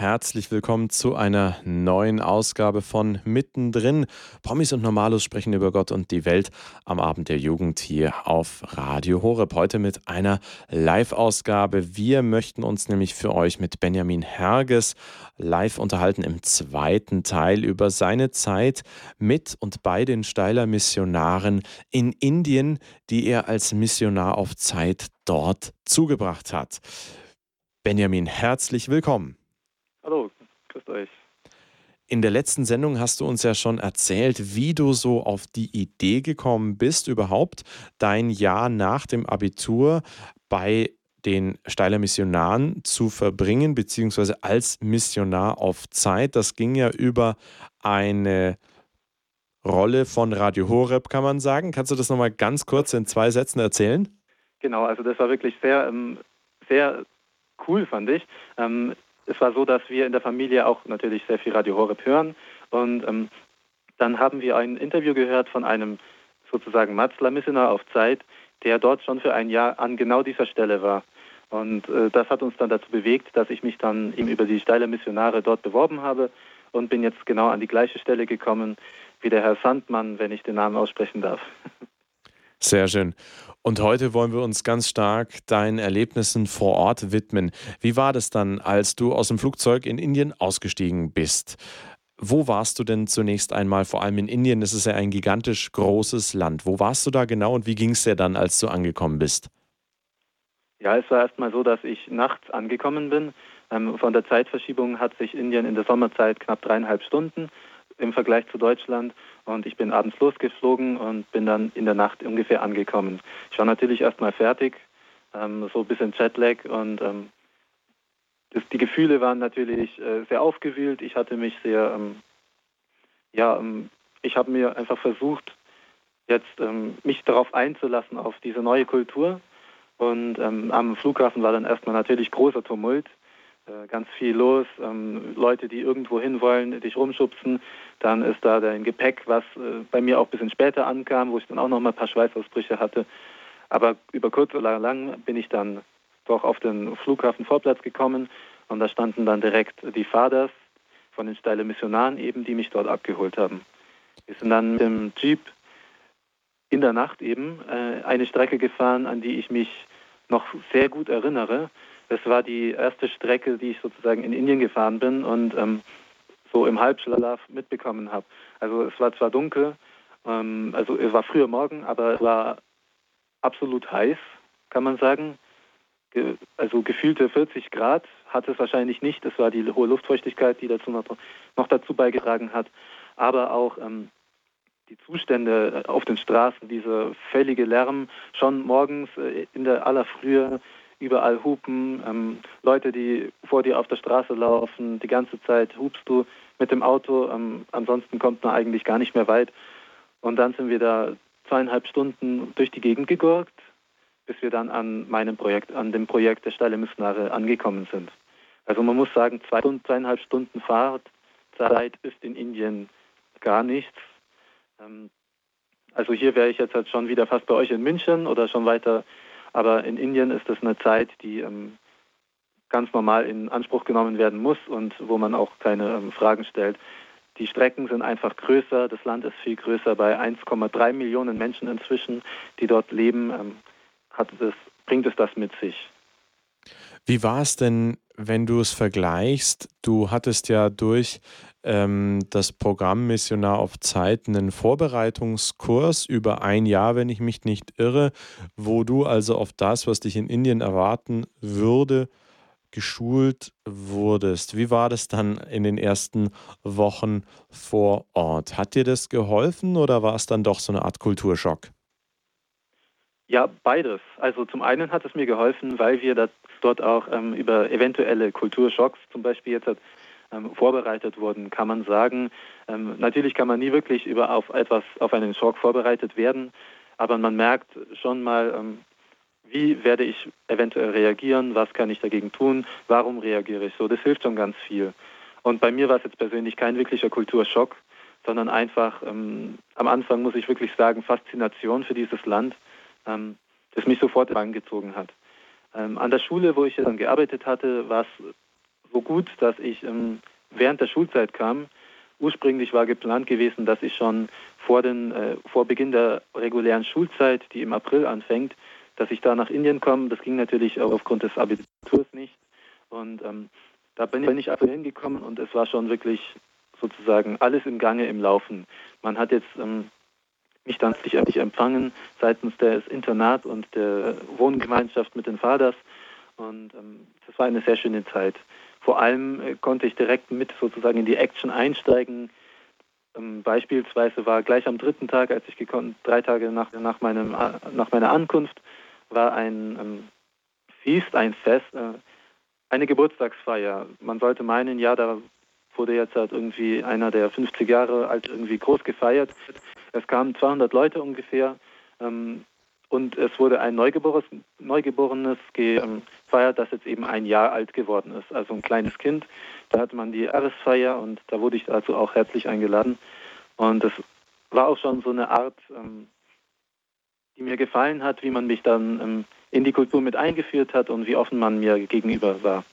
Herzlich willkommen zu einer neuen Ausgabe von Mittendrin. Promis und Normalos sprechen über Gott und die Welt am Abend der Jugend hier auf Radio Horeb. Heute mit einer Live-Ausgabe. Wir möchten uns nämlich für euch mit Benjamin Herges live unterhalten im zweiten Teil über seine Zeit mit und bei den Steiler Missionaren in Indien, die er als Missionar auf Zeit dort zugebracht hat. Benjamin, herzlich willkommen. Hallo, grüßt euch. In der letzten Sendung hast du uns ja schon erzählt, wie du so auf die Idee gekommen bist, überhaupt dein Jahr nach dem Abitur bei den Steiler Missionaren zu verbringen, beziehungsweise als Missionar auf Zeit. Das ging ja über eine Rolle von Radio Horeb, kann man sagen. Kannst du das nochmal ganz kurz in zwei Sätzen erzählen? Genau, also das war wirklich sehr, ähm, sehr cool, fand ich. Es war so, dass wir in der Familie auch natürlich sehr viel Radio Horeb hören. Und ähm, dann haben wir ein Interview gehört von einem sozusagen Matzler-Missionar auf Zeit, der dort schon für ein Jahr an genau dieser Stelle war. Und äh, das hat uns dann dazu bewegt, dass ich mich dann eben über die Steile Missionare dort beworben habe und bin jetzt genau an die gleiche Stelle gekommen wie der Herr Sandmann, wenn ich den Namen aussprechen darf. Sehr schön. Und heute wollen wir uns ganz stark deinen Erlebnissen vor Ort widmen. Wie war das dann, als du aus dem Flugzeug in Indien ausgestiegen bist? Wo warst du denn zunächst einmal? Vor allem in Indien, ist ja ein gigantisch großes Land. Wo warst du da genau und wie ging es dir dann, als du angekommen bist? Ja, es war erstmal so, dass ich nachts angekommen bin. Ähm, von der Zeitverschiebung hat sich Indien in der Sommerzeit knapp dreieinhalb Stunden im Vergleich zu Deutschland. Und ich bin abends losgeflogen und bin dann in der Nacht ungefähr angekommen. Ich war natürlich erstmal fertig, ähm, so ein bisschen Jetlag und ähm, das, die Gefühle waren natürlich äh, sehr aufgewühlt. Ich hatte mich sehr, ähm, ja, ähm, ich habe mir einfach versucht, jetzt ähm, mich darauf einzulassen, auf diese neue Kultur. Und ähm, am Flughafen war dann erstmal natürlich großer Tumult. Äh, ganz viel los. Ähm, Leute, die irgendwo hin wollen, dich rumschubsen. Dann ist da dein Gepäck, was äh, bei mir auch ein bisschen später ankam, wo ich dann auch noch mal ein paar Schweißausbrüche hatte. Aber über kurz oder lang bin ich dann doch auf den Flughafenvorplatz gekommen und da standen dann direkt die Faders von den Steile Missionaren eben, die mich dort abgeholt haben. Wir sind dann mit dem Jeep in der Nacht eben äh, eine Strecke gefahren, an die ich mich noch sehr gut erinnere. Das war die erste Strecke, die ich sozusagen in Indien gefahren bin und ähm, so im Halbschlaf mitbekommen habe. Also es war zwar dunkel, ähm, also es war früher Morgen, aber es war absolut heiß, kann man sagen. Ge also gefühlte 40 Grad hat es wahrscheinlich nicht. Es war die hohe Luftfeuchtigkeit, die dazu noch, noch dazu beigetragen hat. Aber auch ähm, die Zustände auf den Straßen, dieser völlige Lärm, schon morgens äh, in der aller Frühe überall hupen, ähm, Leute, die vor dir auf der Straße laufen, die ganze Zeit hupst du mit dem Auto, ähm, ansonsten kommt man eigentlich gar nicht mehr weit. Und dann sind wir da zweieinhalb Stunden durch die Gegend gegurkt, bis wir dann an meinem Projekt, an dem Projekt der Steile Missionare angekommen sind. Also man muss sagen, zwei Stunden, zweieinhalb Stunden Fahrtzeit ist in Indien gar nichts. Ähm, also hier wäre ich jetzt halt schon wieder fast bei euch in München oder schon weiter aber in Indien ist das eine Zeit, die ähm, ganz normal in Anspruch genommen werden muss und wo man auch keine ähm, Fragen stellt. Die Strecken sind einfach größer, das Land ist viel größer. Bei 1,3 Millionen Menschen inzwischen, die dort leben, ähm, es, bringt es das mit sich. Wie war es denn, wenn du es vergleichst? Du hattest ja durch das Programm Missionar auf Zeit einen Vorbereitungskurs über ein Jahr, wenn ich mich nicht irre, wo du also auf das, was dich in Indien erwarten würde, geschult wurdest. Wie war das dann in den ersten Wochen vor Ort? Hat dir das geholfen oder war es dann doch so eine Art Kulturschock? Ja, beides. Also zum einen hat es mir geholfen, weil wir dort auch ähm, über eventuelle Kulturschocks, zum Beispiel jetzt ähm, vorbereitet wurden, kann man sagen. Ähm, natürlich kann man nie wirklich über auf etwas, auf einen Schock vorbereitet werden, aber man merkt schon mal, ähm, wie werde ich eventuell reagieren, was kann ich dagegen tun, warum reagiere ich so. Das hilft schon ganz viel. Und bei mir war es jetzt persönlich kein wirklicher Kulturschock, sondern einfach ähm, am Anfang, muss ich wirklich sagen, Faszination für dieses Land, ähm, das mich sofort angezogen hat. Ähm, an der Schule, wo ich dann gearbeitet hatte, war es so gut, dass ich ähm, während der Schulzeit kam. Ursprünglich war geplant gewesen, dass ich schon vor, den, äh, vor Beginn der regulären Schulzeit, die im April anfängt, dass ich da nach Indien komme. Das ging natürlich aufgrund des Abiturs nicht. Und ähm, da bin ich also hingekommen und es war schon wirklich sozusagen alles im Gange, im Laufen. Man hat jetzt ähm, mich dann endlich empfangen seitens des Internats und der Wohngemeinschaft mit den Vaters. Und ähm, das war eine sehr schöne Zeit. Vor allem äh, konnte ich direkt mit sozusagen in die Action einsteigen. Ähm, beispielsweise war gleich am dritten Tag, als ich gekommen, drei Tage nach, nach, meinem, äh, nach meiner Ankunft, war ein ähm, Feast, ein Fest, äh, eine Geburtstagsfeier. Man sollte meinen, ja, da wurde jetzt halt irgendwie einer der 50 Jahre alt irgendwie groß gefeiert. Es kamen 200 Leute ungefähr ähm, und es wurde ein Neugeborenes, Neugeborenes gefeiert, das jetzt eben ein Jahr alt geworden ist, also ein kleines Kind. Da hatte man die Jahresfeier und da wurde ich also auch herzlich eingeladen. Und es war auch schon so eine Art, ähm, die mir gefallen hat, wie man mich dann ähm, in die Kultur mit eingeführt hat und wie offen man mir gegenüber war.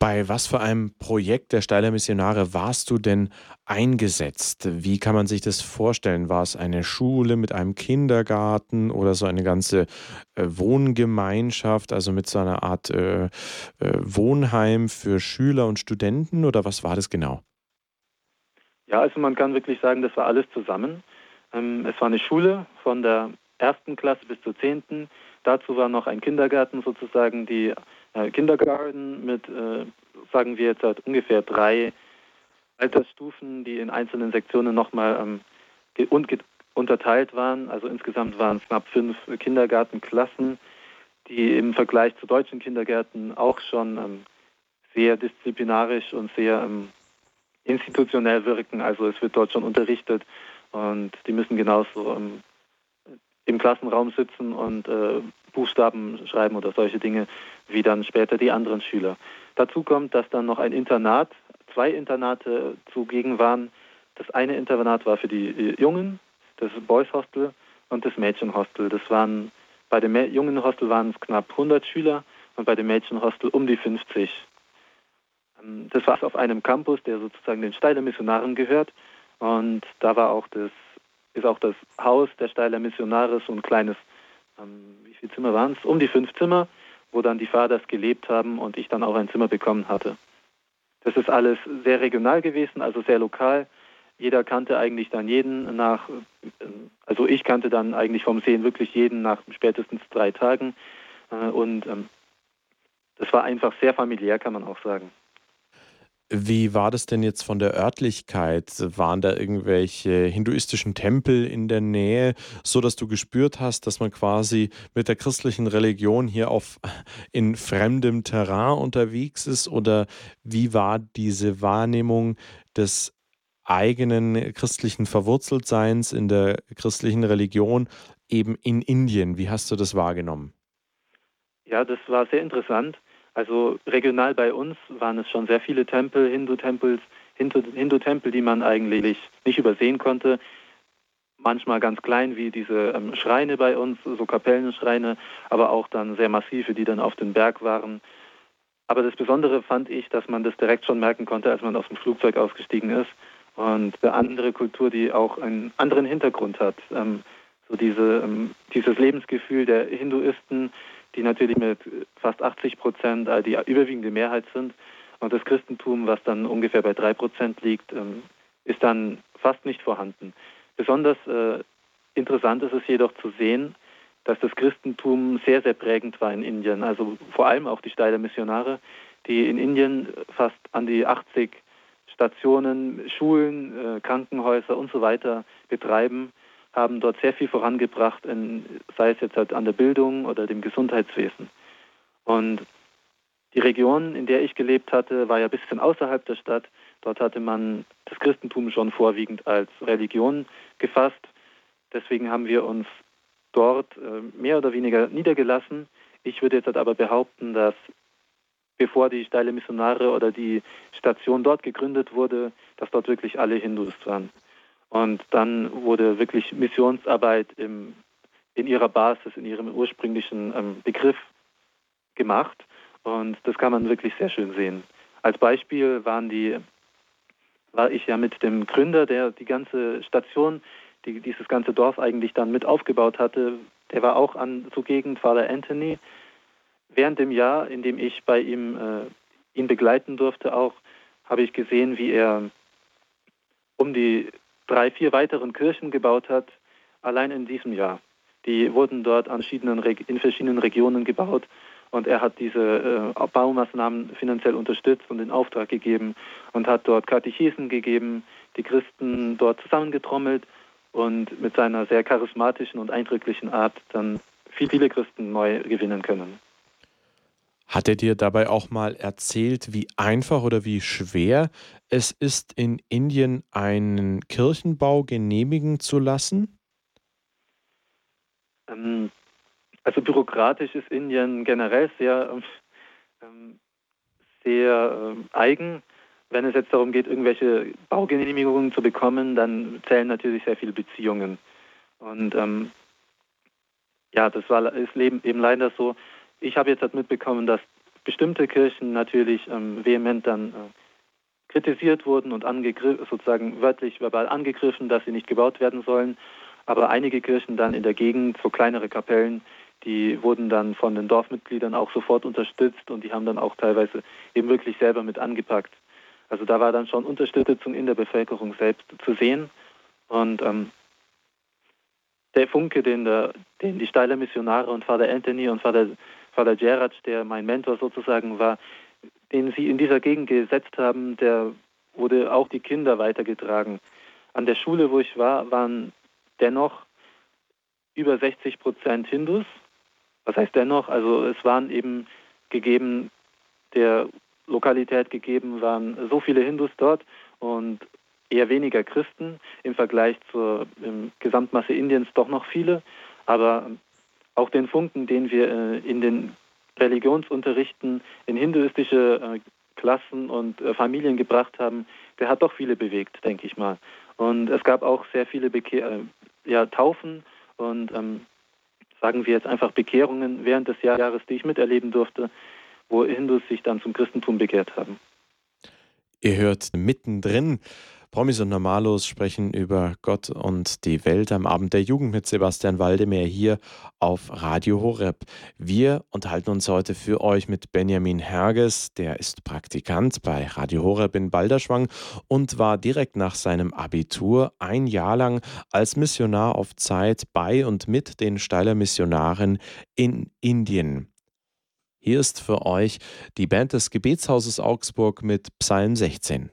Bei was für einem Projekt der Steiler Missionare warst du denn eingesetzt? Wie kann man sich das vorstellen? War es eine Schule mit einem Kindergarten oder so eine ganze äh, Wohngemeinschaft, also mit so einer Art äh, äh, Wohnheim für Schüler und Studenten oder was war das genau? Ja, also man kann wirklich sagen, das war alles zusammen. Ähm, es war eine Schule von der ersten Klasse bis zur zehnten. Dazu war noch ein Kindergarten sozusagen, die Kindergarten mit, äh, sagen wir jetzt halt ungefähr drei Altersstufen, die in einzelnen Sektionen nochmal ähm, unterteilt waren. Also insgesamt waren es knapp fünf Kindergartenklassen, die im Vergleich zu deutschen Kindergärten auch schon ähm, sehr disziplinarisch und sehr ähm, institutionell wirken. Also es wird dort schon unterrichtet und die müssen genauso ähm, im Klassenraum sitzen und äh, Buchstaben schreiben oder solche Dinge, wie dann später die anderen Schüler. Dazu kommt, dass dann noch ein Internat, zwei Internate zugegen waren. Das eine Internat war für die Jungen, das Boys Hostel und das Mädchenhostel. Das waren bei dem jungen Hostel waren es knapp 100 Schüler und bei dem Mädchenhostel um die 50. Ähm, das war auf einem Campus, der sozusagen den Steiler Missionaren gehört. Und da war auch das ist auch das Haus der Steiler Missionare, so ein kleines, ähm, wie viele Zimmer waren es? Um die fünf Zimmer, wo dann die Vaters gelebt haben und ich dann auch ein Zimmer bekommen hatte. Das ist alles sehr regional gewesen, also sehr lokal. Jeder kannte eigentlich dann jeden nach, also ich kannte dann eigentlich vom Sehen wirklich jeden nach spätestens drei Tagen. Äh, und ähm, das war einfach sehr familiär, kann man auch sagen. Wie war das denn jetzt von der Örtlichkeit? Waren da irgendwelche hinduistischen Tempel in der Nähe, so dass du gespürt hast, dass man quasi mit der christlichen Religion hier auf in fremdem Terrain unterwegs ist? Oder wie war diese Wahrnehmung des eigenen christlichen Verwurzeltseins in der christlichen Religion eben in Indien? Wie hast du das wahrgenommen? Ja, das war sehr interessant. Also regional bei uns waren es schon sehr viele Tempel, Hindu-Tempels, Hindu-Tempel, die man eigentlich nicht übersehen konnte. Manchmal ganz klein wie diese ähm, Schreine bei uns, so Kapellenschreine, aber auch dann sehr massive, die dann auf dem Berg waren. Aber das Besondere fand ich, dass man das direkt schon merken konnte, als man aus dem Flugzeug ausgestiegen ist. Und eine andere Kultur, die auch einen anderen Hintergrund hat. Ähm, so diese, ähm, dieses Lebensgefühl der Hinduisten, die natürlich mit fast 80 Prozent äh, die überwiegende Mehrheit sind. Und das Christentum, was dann ungefähr bei drei Prozent liegt, ähm, ist dann fast nicht vorhanden. Besonders äh, interessant ist es jedoch zu sehen, dass das Christentum sehr, sehr prägend war in Indien. Also vor allem auch die Steiler Missionare, die in Indien fast an die 80 Stationen, Schulen, äh, Krankenhäuser und so weiter betreiben haben dort sehr viel vorangebracht, in, sei es jetzt halt an der Bildung oder dem Gesundheitswesen. Und die Region, in der ich gelebt hatte, war ja ein bisschen außerhalb der Stadt. Dort hatte man das Christentum schon vorwiegend als Religion gefasst. Deswegen haben wir uns dort äh, mehr oder weniger niedergelassen. Ich würde jetzt halt aber behaupten, dass bevor die Steile Missionare oder die Station dort gegründet wurde, dass dort wirklich alle Hindus waren. Und dann wurde wirklich Missionsarbeit im, in ihrer Basis, in ihrem ursprünglichen ähm, Begriff gemacht. Und das kann man wirklich sehr schön sehen. als Beispiel waren die, war ich ja mit dem Gründer, der die ganze Station, die, dieses ganze Dorf eigentlich dann mit aufgebaut hatte, der war auch an zugegen, Father Anthony. Während dem Jahr, in dem ich bei ihm äh, ihn begleiten durfte, auch habe ich gesehen, wie er um die drei, vier weiteren Kirchen gebaut hat, allein in diesem Jahr. Die wurden dort an verschiedenen, in verschiedenen Regionen gebaut und er hat diese äh, Baumaßnahmen finanziell unterstützt und in Auftrag gegeben und hat dort Katechesen gegeben, die Christen dort zusammengetrommelt und mit seiner sehr charismatischen und eindrücklichen Art dann viele Christen neu gewinnen können. Hat er dir dabei auch mal erzählt, wie einfach oder wie schwer es ist, in Indien einen Kirchenbau genehmigen zu lassen? Ähm, also bürokratisch ist Indien generell sehr, ähm, sehr ähm, eigen. Wenn es jetzt darum geht, irgendwelche Baugenehmigungen zu bekommen, dann zählen natürlich sehr viele Beziehungen. Und ähm, ja, das war ist eben leider so. Ich habe jetzt halt mitbekommen, dass bestimmte Kirchen natürlich ähm, vehement dann äh, kritisiert wurden und sozusagen wörtlich verbal angegriffen, dass sie nicht gebaut werden sollen. Aber einige Kirchen dann in der Gegend, so kleinere Kapellen, die wurden dann von den Dorfmitgliedern auch sofort unterstützt und die haben dann auch teilweise eben wirklich selber mit angepackt. Also da war dann schon Unterstützung in der Bevölkerung selbst zu sehen. Und ähm, der Funke, den, der, den die Steiler Missionare und Vater Anthony und Vater, Vater Gerard, der mein Mentor sozusagen war, den sie in dieser Gegend gesetzt haben, der wurde auch die Kinder weitergetragen. An der Schule, wo ich war, waren dennoch über 60 Prozent Hindus was heißt dennoch? Also es waren eben gegeben, der Lokalität gegeben waren so viele Hindus dort und eher weniger Christen im Vergleich zur Gesamtmasse Indiens doch noch viele. Aber auch den Funken, den wir äh, in den Religionsunterrichten in hinduistische äh, Klassen und äh, Familien gebracht haben, der hat doch viele bewegt, denke ich mal. Und es gab auch sehr viele Bekehr ja, Taufen und ähm, sagen wir jetzt einfach Bekehrungen während des Jahres, die ich miterleben durfte, wo Hindus sich dann zum Christentum bekehrt haben. Ihr hört mittendrin. Promis und Normalos sprechen über Gott und die Welt am Abend der Jugend mit Sebastian Waldemar hier auf Radio Horeb. Wir unterhalten uns heute für euch mit Benjamin Herges, der ist Praktikant bei Radio Horeb in Balderschwang und war direkt nach seinem Abitur ein Jahr lang als Missionar auf Zeit bei und mit den Steiler Missionaren in Indien. Hier ist für euch die Band des Gebetshauses Augsburg mit Psalm 16.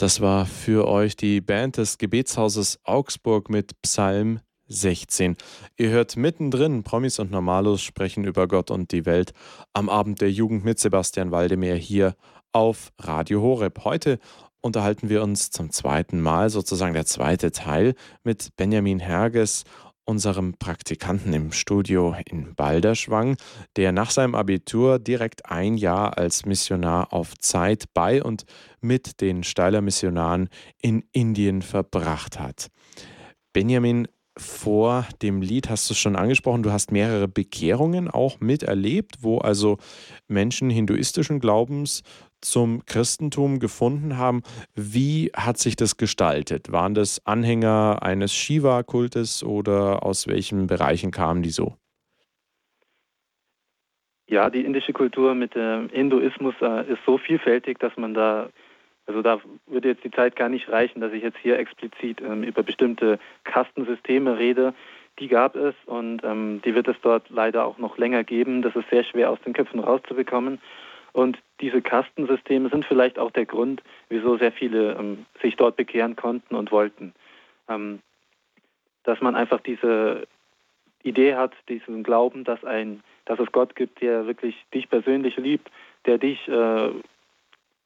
Das war für euch die Band des Gebetshauses Augsburg mit Psalm 16. Ihr hört mittendrin, Promis und Normalos sprechen über Gott und die Welt am Abend der Jugend mit Sebastian Waldemar hier auf Radio Horeb. Heute unterhalten wir uns zum zweiten Mal, sozusagen der zweite Teil, mit Benjamin Herges unserem Praktikanten im Studio in Balderschwang, der nach seinem Abitur direkt ein Jahr als Missionar auf Zeit bei und mit den Steiler Missionaren in Indien verbracht hat. Benjamin, vor dem Lied hast du schon angesprochen, du hast mehrere Bekehrungen auch miterlebt, wo also Menschen hinduistischen Glaubens zum Christentum gefunden haben. Wie hat sich das gestaltet? Waren das Anhänger eines Shiva-Kultes oder aus welchen Bereichen kamen die so? Ja, die indische Kultur mit dem Hinduismus äh, ist so vielfältig, dass man da, also da würde jetzt die Zeit gar nicht reichen, dass ich jetzt hier explizit ähm, über bestimmte Kastensysteme rede. Die gab es und ähm, die wird es dort leider auch noch länger geben. Das ist sehr schwer aus den Köpfen rauszubekommen. Und diese Kastensysteme sind vielleicht auch der Grund, wieso sehr viele ähm, sich dort bekehren konnten und wollten. Ähm, dass man einfach diese Idee hat, diesen Glauben, dass, ein, dass es Gott gibt, der wirklich dich persönlich liebt, der dich äh,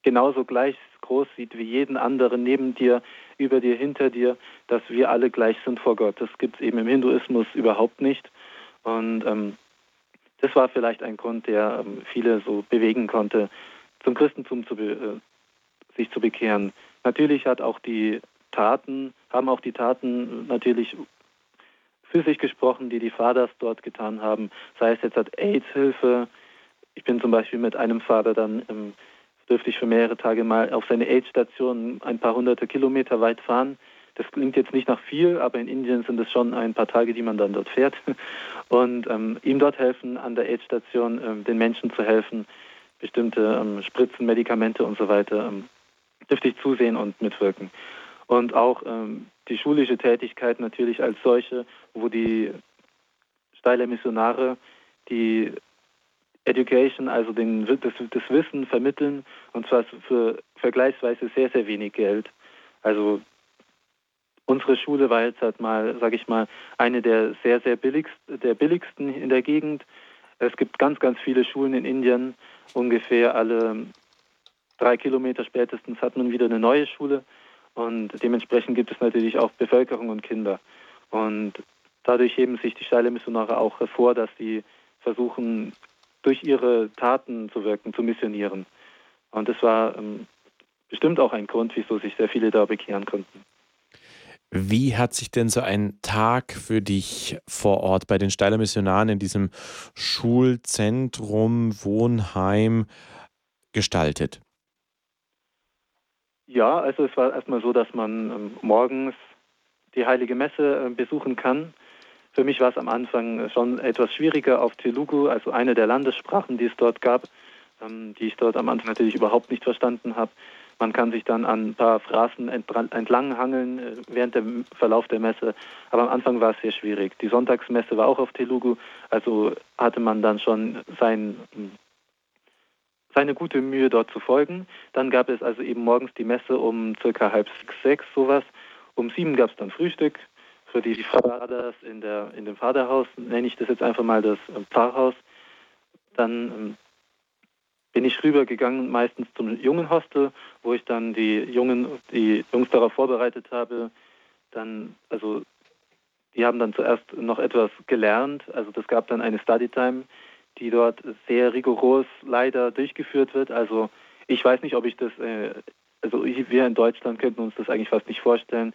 genauso gleich groß sieht wie jeden anderen neben dir, über dir, hinter dir, dass wir alle gleich sind vor Gott. Das gibt es eben im Hinduismus überhaupt nicht. Und ähm, das war vielleicht ein Grund, der ähm, viele so bewegen konnte, zum Christentum zu äh, sich zu bekehren. Natürlich hat auch die Taten, haben auch die Taten natürlich für sich gesprochen, die die Vaters dort getan haben, sei es jetzt als AIDS-Hilfe. Ich bin zum Beispiel mit einem Vater dann, ähm, dürfte ich für mehrere Tage mal auf seine AIDS-Station ein paar hunderte Kilometer weit fahren. Das klingt jetzt nicht nach viel, aber in Indien sind es schon ein paar Tage, die man dann dort fährt. Und ähm, ihm dort helfen, an der AIDS-Station ähm, den Menschen zu helfen, bestimmte ähm, Spritzen, Medikamente und so weiter, ähm, dürfte ich zusehen und mitwirken. Und auch ähm, die schulische Tätigkeit natürlich als solche, wo die Steiler Missionare die Education, also den, das, das Wissen vermitteln, und zwar für vergleichsweise sehr, sehr wenig Geld. Also unsere Schule war jetzt halt mal, sage ich mal, eine der sehr, sehr billigst, der billigsten in der Gegend. Es gibt ganz, ganz viele Schulen in Indien. Ungefähr alle drei Kilometer spätestens hat man wieder eine neue Schule. Und dementsprechend gibt es natürlich auch Bevölkerung und Kinder. Und dadurch heben sich die steile Missionare auch hervor, dass sie versuchen, durch ihre Taten zu wirken, zu missionieren. Und das war ähm, bestimmt auch ein Grund, wieso sich sehr viele da bekehren konnten. Wie hat sich denn so ein Tag für dich vor Ort bei den Steiler Missionaren in diesem Schulzentrum, Wohnheim gestaltet? Ja, also es war erstmal so, dass man ähm, morgens die heilige Messe äh, besuchen kann. Für mich war es am Anfang schon etwas schwieriger auf Telugu, also eine der Landessprachen, die es dort gab, ähm, die ich dort am Anfang natürlich überhaupt nicht verstanden habe. Man kann sich dann an ein paar Phrasen entlang hangeln äh, während dem Verlauf der Messe, aber am Anfang war es sehr schwierig. Die Sonntagsmesse war auch auf Telugu, also hatte man dann schon sein seine gute Mühe dort zu folgen. Dann gab es also eben morgens die Messe um circa halb sechs, sechs sowas. Um sieben gab es dann Frühstück für die Vaters in, in dem Vaterhaus, nenne ich das jetzt einfach mal das äh, Pfarrhaus. Dann ähm, bin ich rübergegangen meistens zum jungen Hostel, wo ich dann die Jungen, die Jungs darauf vorbereitet habe. Dann, also die haben dann zuerst noch etwas gelernt. Also das gab dann eine Study Time, die dort sehr rigoros leider durchgeführt wird. Also ich weiß nicht, ob ich das, äh, also wir in Deutschland könnten uns das eigentlich fast nicht vorstellen,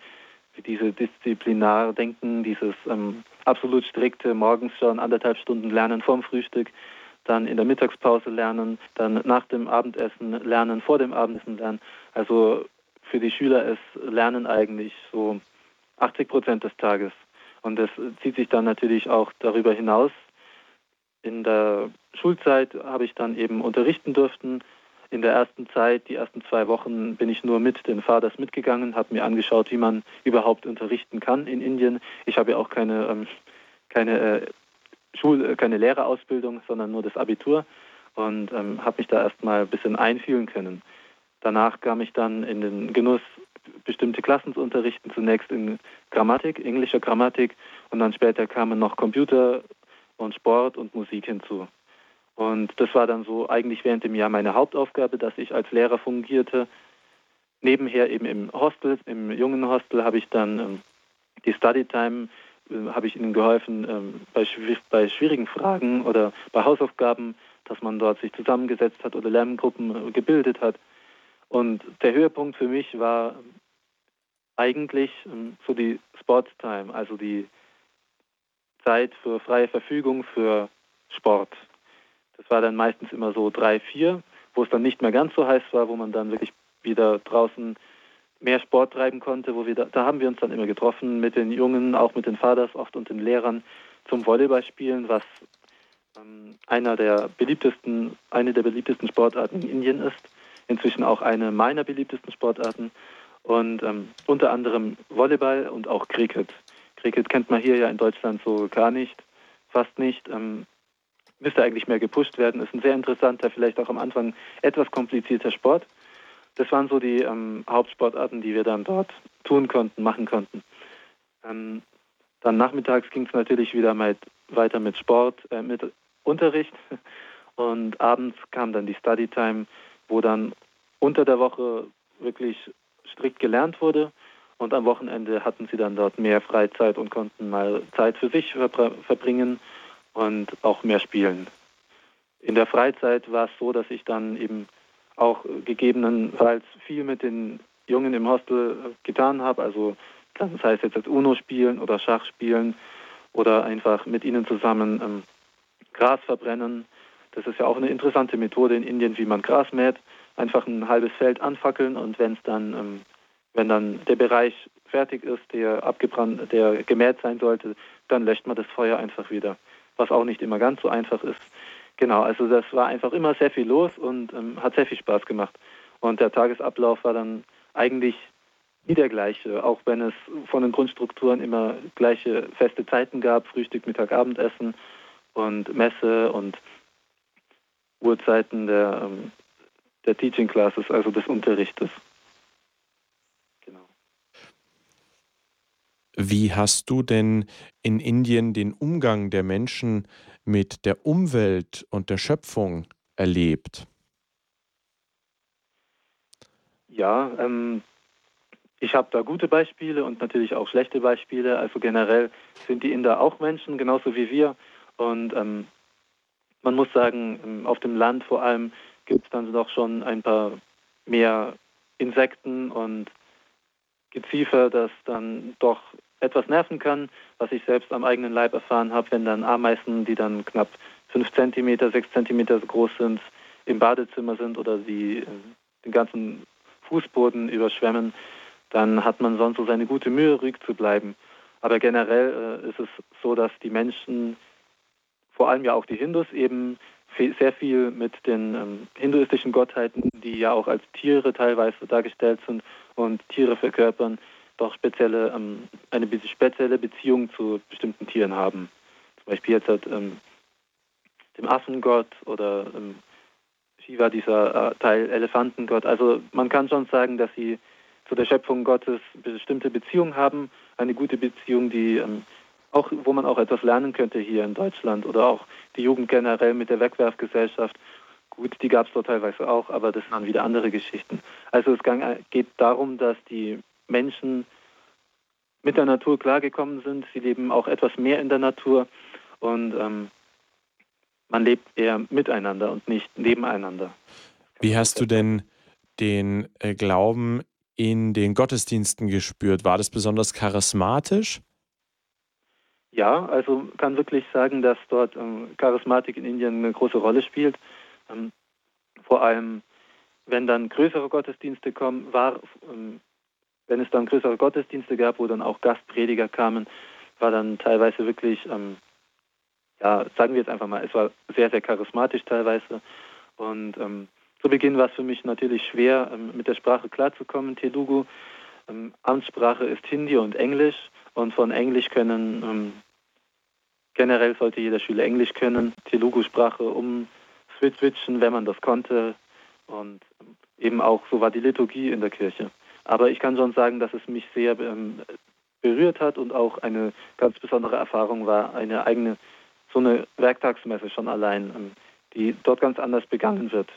wie diese Disziplinardenken, dieses ähm, absolut strikte morgens schon anderthalb Stunden lernen vorm Frühstück, dann in der Mittagspause lernen, dann nach dem Abendessen lernen, vor dem Abendessen lernen. Also für die Schüler ist Lernen eigentlich so 80 Prozent des Tages. Und das zieht sich dann natürlich auch darüber hinaus in der Schulzeit habe ich dann eben unterrichten dürfen. In der ersten Zeit, die ersten zwei Wochen, bin ich nur mit den Vaters mitgegangen, habe mir angeschaut, wie man überhaupt unterrichten kann in Indien. Ich habe ja auch keine, ähm, keine, äh, Schul-, äh, keine Lehrerausbildung, sondern nur das Abitur und ähm, habe mich da erstmal ein bisschen einfühlen können. Danach kam ich dann in den Genuss, bestimmte Klassen zu unterrichten, zunächst in Grammatik, englischer Grammatik und dann später kamen noch Computer und Sport und Musik hinzu. Und das war dann so eigentlich während dem Jahr meine Hauptaufgabe, dass ich als Lehrer fungierte. Nebenher eben im Hostel, im jungen Hostel habe ich dann ähm, die Study Time, äh, habe ich ihnen geholfen ähm, bei, bei schwierigen Fragen oder bei Hausaufgaben, dass man dort sich zusammengesetzt hat oder Lerngruppen äh, gebildet hat. Und der Höhepunkt für mich war eigentlich ähm, so die Sporttime, also die Zeit für freie Verfügung für Sport. Das war dann meistens immer so drei, vier, wo es dann nicht mehr ganz so heiß war, wo man dann wirklich wieder draußen mehr Sport treiben konnte, wo wir da, da haben wir uns dann immer getroffen mit den Jungen, auch mit den Vaters oft und den Lehrern zum Volleyballspielen, was ähm, einer der beliebtesten, eine der beliebtesten Sportarten in Indien ist. Inzwischen auch eine meiner beliebtesten Sportarten und ähm, unter anderem Volleyball und auch Cricket. Cricket kennt man hier ja in Deutschland so gar nicht, fast nicht. Ähm, müsste eigentlich mehr gepusht werden. Ist ein sehr interessanter, vielleicht auch am Anfang etwas komplizierter Sport. Das waren so die ähm, Hauptsportarten, die wir dann dort tun konnten, machen konnten. Ähm, dann nachmittags ging es natürlich wieder mit, weiter mit Sport, äh, mit Unterricht. Und abends kam dann die Study Time, wo dann unter der Woche wirklich strikt gelernt wurde und am Wochenende hatten sie dann dort mehr Freizeit und konnten mal Zeit für sich verbringen und auch mehr spielen. in der Freizeit war es so, dass ich dann eben auch gegebenenfalls viel mit den Jungen im Hostel getan habe. Also das heißt jetzt als Uno spielen oder Schach spielen oder einfach mit ihnen zusammen ähm, Gras verbrennen. Das ist ja auch eine interessante Methode in Indien, wie man Gras mäht. Einfach ein halbes Feld anfackeln und wenn es dann, ähm, wenn dann der Bereich fertig ist, der abgebrannt, der gemäht sein sollte, dann löscht man das Feuer einfach wieder. Was auch nicht immer ganz so einfach ist. Genau, also das war einfach immer sehr viel los und ähm, hat sehr viel Spaß gemacht. Und der Tagesablauf war dann eigentlich nie der gleiche, auch wenn es von den Grundstrukturen immer gleiche feste Zeiten gab, Frühstück, Mittag, Abendessen und Messe und Uhrzeiten der, ähm, der Teaching Classes, also des Unterrichtes. Genau. Wie hast du denn in Indien den Umgang der Menschen mit der Umwelt und der Schöpfung erlebt? Ja, ähm, ich habe da gute Beispiele und natürlich auch schlechte Beispiele. Also generell sind die Inder auch Menschen, genauso wie wir. Und ähm, man muss sagen, ähm, auf dem Land vor allem gibt es dann doch schon ein paar mehr Insekten und Geziefer, das dann doch etwas nerven kann, was ich selbst am eigenen Leib erfahren habe, wenn dann Ameisen, die dann knapp 5 cm, 6 cm groß sind, im Badezimmer sind oder die äh, den ganzen Fußboden überschwemmen, dann hat man sonst so seine gute Mühe, ruhig zu bleiben. Aber generell äh, ist es so, dass die Menschen, vor allem ja auch die Hindus, eben sehr viel mit den ähm, hinduistischen Gottheiten, die ja auch als Tiere teilweise dargestellt sind und Tiere verkörpern, doch spezielle, ähm, eine spezielle Beziehung zu bestimmten Tieren haben. Zum Beispiel jetzt halt, ähm, dem Affengott oder ähm, Shiva, dieser äh, Teil Elefantengott. Also man kann schon sagen, dass sie zu der Schöpfung Gottes bestimmte Beziehungen haben, eine gute Beziehung, die ähm, auch, wo man auch etwas lernen könnte hier in Deutschland oder auch die Jugend generell mit der Wegwerfgesellschaft. Gut, die gab es dort teilweise auch, aber das waren wieder andere Geschichten. Also es geht darum, dass die Menschen mit der Natur klargekommen sind. Sie leben auch etwas mehr in der Natur und ähm, man lebt eher miteinander und nicht nebeneinander. Wie hast du denn den äh, Glauben in den Gottesdiensten gespürt? War das besonders charismatisch? Ja, also kann wirklich sagen, dass dort ähm, Charismatik in Indien eine große Rolle spielt. Ähm, vor allem, wenn dann größere Gottesdienste kommen, war ähm, wenn es dann größere Gottesdienste gab, wo dann auch Gastprediger kamen, war dann teilweise wirklich, ähm, ja, sagen wir jetzt einfach mal, es war sehr, sehr charismatisch teilweise. Und ähm, zu Beginn war es für mich natürlich schwer, ähm, mit der Sprache klarzukommen, Telugu. Ähm, Amtssprache ist Hindi und Englisch und von Englisch können, ähm, generell sollte jeder Schüler Englisch können, Telugu-Sprache umswitchen, wenn man das konnte. Und ähm, eben auch, so war die Liturgie in der Kirche. Aber ich kann schon sagen, dass es mich sehr ähm, berührt hat und auch eine ganz besondere Erfahrung war, eine eigene, so eine Werktagsmesse schon allein, ähm, die dort ganz anders begangen wird.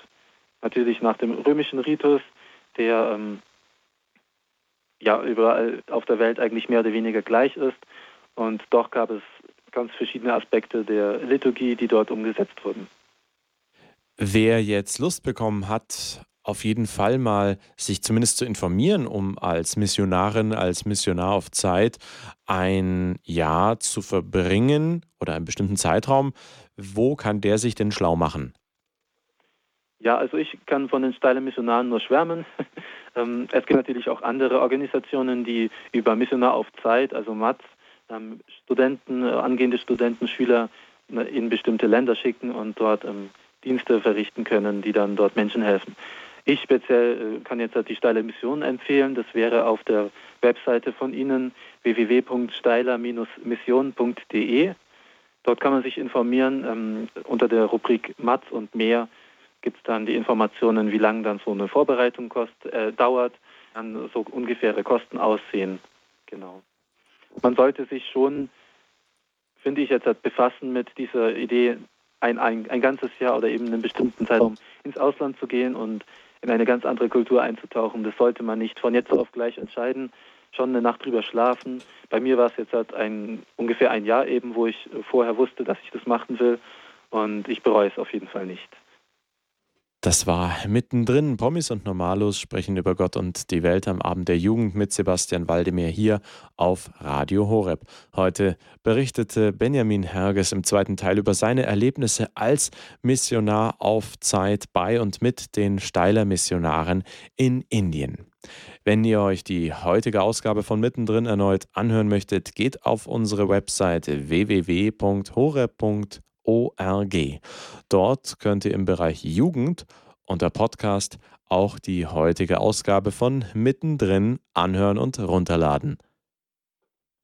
Natürlich nach dem römischen Ritus, der ähm, ja überall auf der Welt eigentlich mehr oder weniger gleich ist. Und doch gab es ganz verschiedene Aspekte der Liturgie, die dort umgesetzt wurden. Wer jetzt Lust bekommen hat auf jeden Fall mal sich zumindest zu informieren, um als Missionarin, als Missionar auf Zeit ein Jahr zu verbringen oder einen bestimmten Zeitraum. Wo kann der sich denn schlau machen? Ja, also ich kann von den steilen Missionaren nur schwärmen. Ähm, es gibt natürlich auch andere Organisationen, die über Missionar auf Zeit, also MATS, ähm, Studenten, äh, angehende Studenten, Schüler äh, in bestimmte Länder schicken und dort ähm, Dienste verrichten können, die dann dort Menschen helfen. Ich speziell äh, kann jetzt die Steile Mission empfehlen. Das wäre auf der Webseite von Ihnen www.steiler-mission.de. Dort kann man sich informieren. Ähm, unter der Rubrik Matz und mehr gibt es dann die Informationen, wie lange dann so eine Vorbereitung kost, äh, dauert, dann so ungefähre Kosten aussehen. Genau. Man sollte sich schon, finde ich jetzt, befassen mit dieser Idee, ein, ein, ein ganzes Jahr oder eben einen bestimmten Zeitraum ins Ausland zu gehen und in eine ganz andere Kultur einzutauchen. Das sollte man nicht von jetzt auf gleich entscheiden, schon eine Nacht drüber schlafen. Bei mir war es jetzt halt ein, ungefähr ein Jahr eben, wo ich vorher wusste, dass ich das machen will. und ich bereue es auf jeden Fall nicht. Das war mittendrin. Promis und Normalos sprechen über Gott und die Welt am Abend der Jugend mit Sebastian Waldemir hier auf Radio Horeb. Heute berichtete Benjamin Herges im zweiten Teil über seine Erlebnisse als Missionar auf Zeit bei und mit den Steiler Missionaren in Indien. Wenn ihr euch die heutige Ausgabe von Mittendrin erneut anhören möchtet, geht auf unsere Webseite www.horeb.org org. Dort könnt ihr im Bereich Jugend unter Podcast auch die heutige Ausgabe von Mittendrin anhören und runterladen.